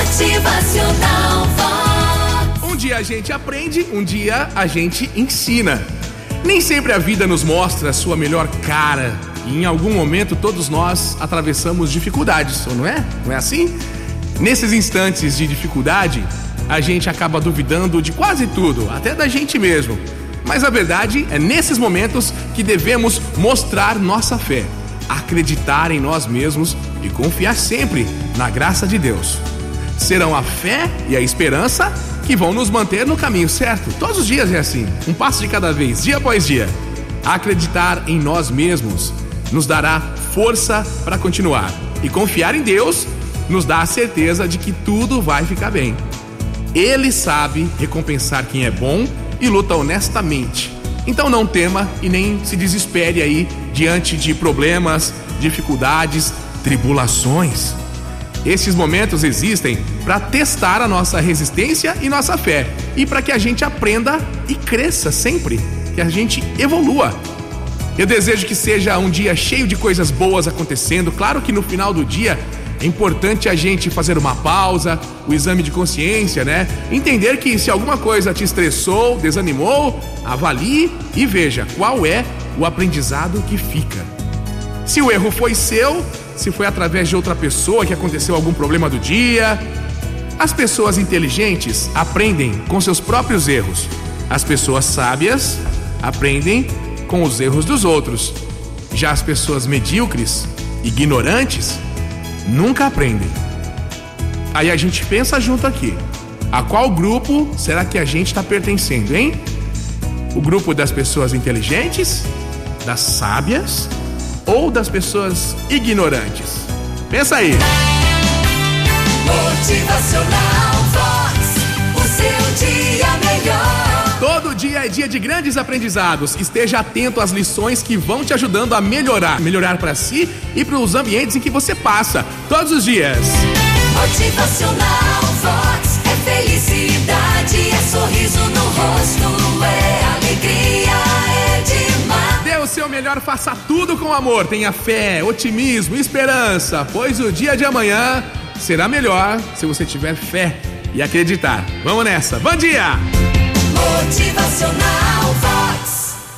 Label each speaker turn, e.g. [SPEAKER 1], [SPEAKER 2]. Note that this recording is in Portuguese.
[SPEAKER 1] Motivacional Vox.
[SPEAKER 2] Um dia a gente aprende, um dia a gente ensina. Nem sempre a vida nos mostra a sua melhor cara. E em algum momento todos nós atravessamos dificuldades, ou não é? Não é assim? Nesses instantes de dificuldade, a gente acaba duvidando de quase tudo, até da gente mesmo. Mas a verdade é nesses momentos que devemos mostrar nossa fé, acreditar em nós mesmos e confiar sempre na graça de Deus. Serão a fé e a esperança que vão nos manter no caminho certo. Todos os dias é assim, um passo de cada vez, dia após dia. Acreditar em nós mesmos nos dará força para continuar. E confiar em Deus nos dá a certeza de que tudo vai ficar bem. Ele sabe recompensar quem é bom e luta honestamente. Então não tema e nem se desespere aí diante de problemas, dificuldades, tribulações. Esses momentos existem para testar a nossa resistência e nossa fé e para que a gente aprenda e cresça sempre, que a gente evolua. Eu desejo que seja um dia cheio de coisas boas acontecendo. Claro que no final do dia é importante a gente fazer uma pausa, o exame de consciência, né? Entender que se alguma coisa te estressou, desanimou, avalie e veja qual é o aprendizado que fica. Se o erro foi seu, se foi através de outra pessoa que aconteceu algum problema do dia. As pessoas inteligentes aprendem com seus próprios erros. As pessoas sábias aprendem com os erros dos outros. Já as pessoas medíocres, ignorantes, nunca aprendem. Aí a gente pensa junto aqui. A qual grupo será que a gente está pertencendo, hein? O grupo das pessoas inteligentes, das sábias ou das pessoas ignorantes? Pensa aí.
[SPEAKER 1] Motivacional Vox. O seu dia melhor.
[SPEAKER 2] Todo dia é dia de grandes aprendizados. Esteja atento às lições que vão te ajudando a melhorar, melhorar para si e para os ambientes em que você passa todos os dias.
[SPEAKER 1] Motivacional Vox. É felicidade,
[SPEAKER 2] seu melhor, faça tudo com amor. Tenha fé, otimismo, esperança, pois o dia de amanhã será melhor se você tiver fé e acreditar. Vamos nessa. Bom dia!
[SPEAKER 1] Motivacional.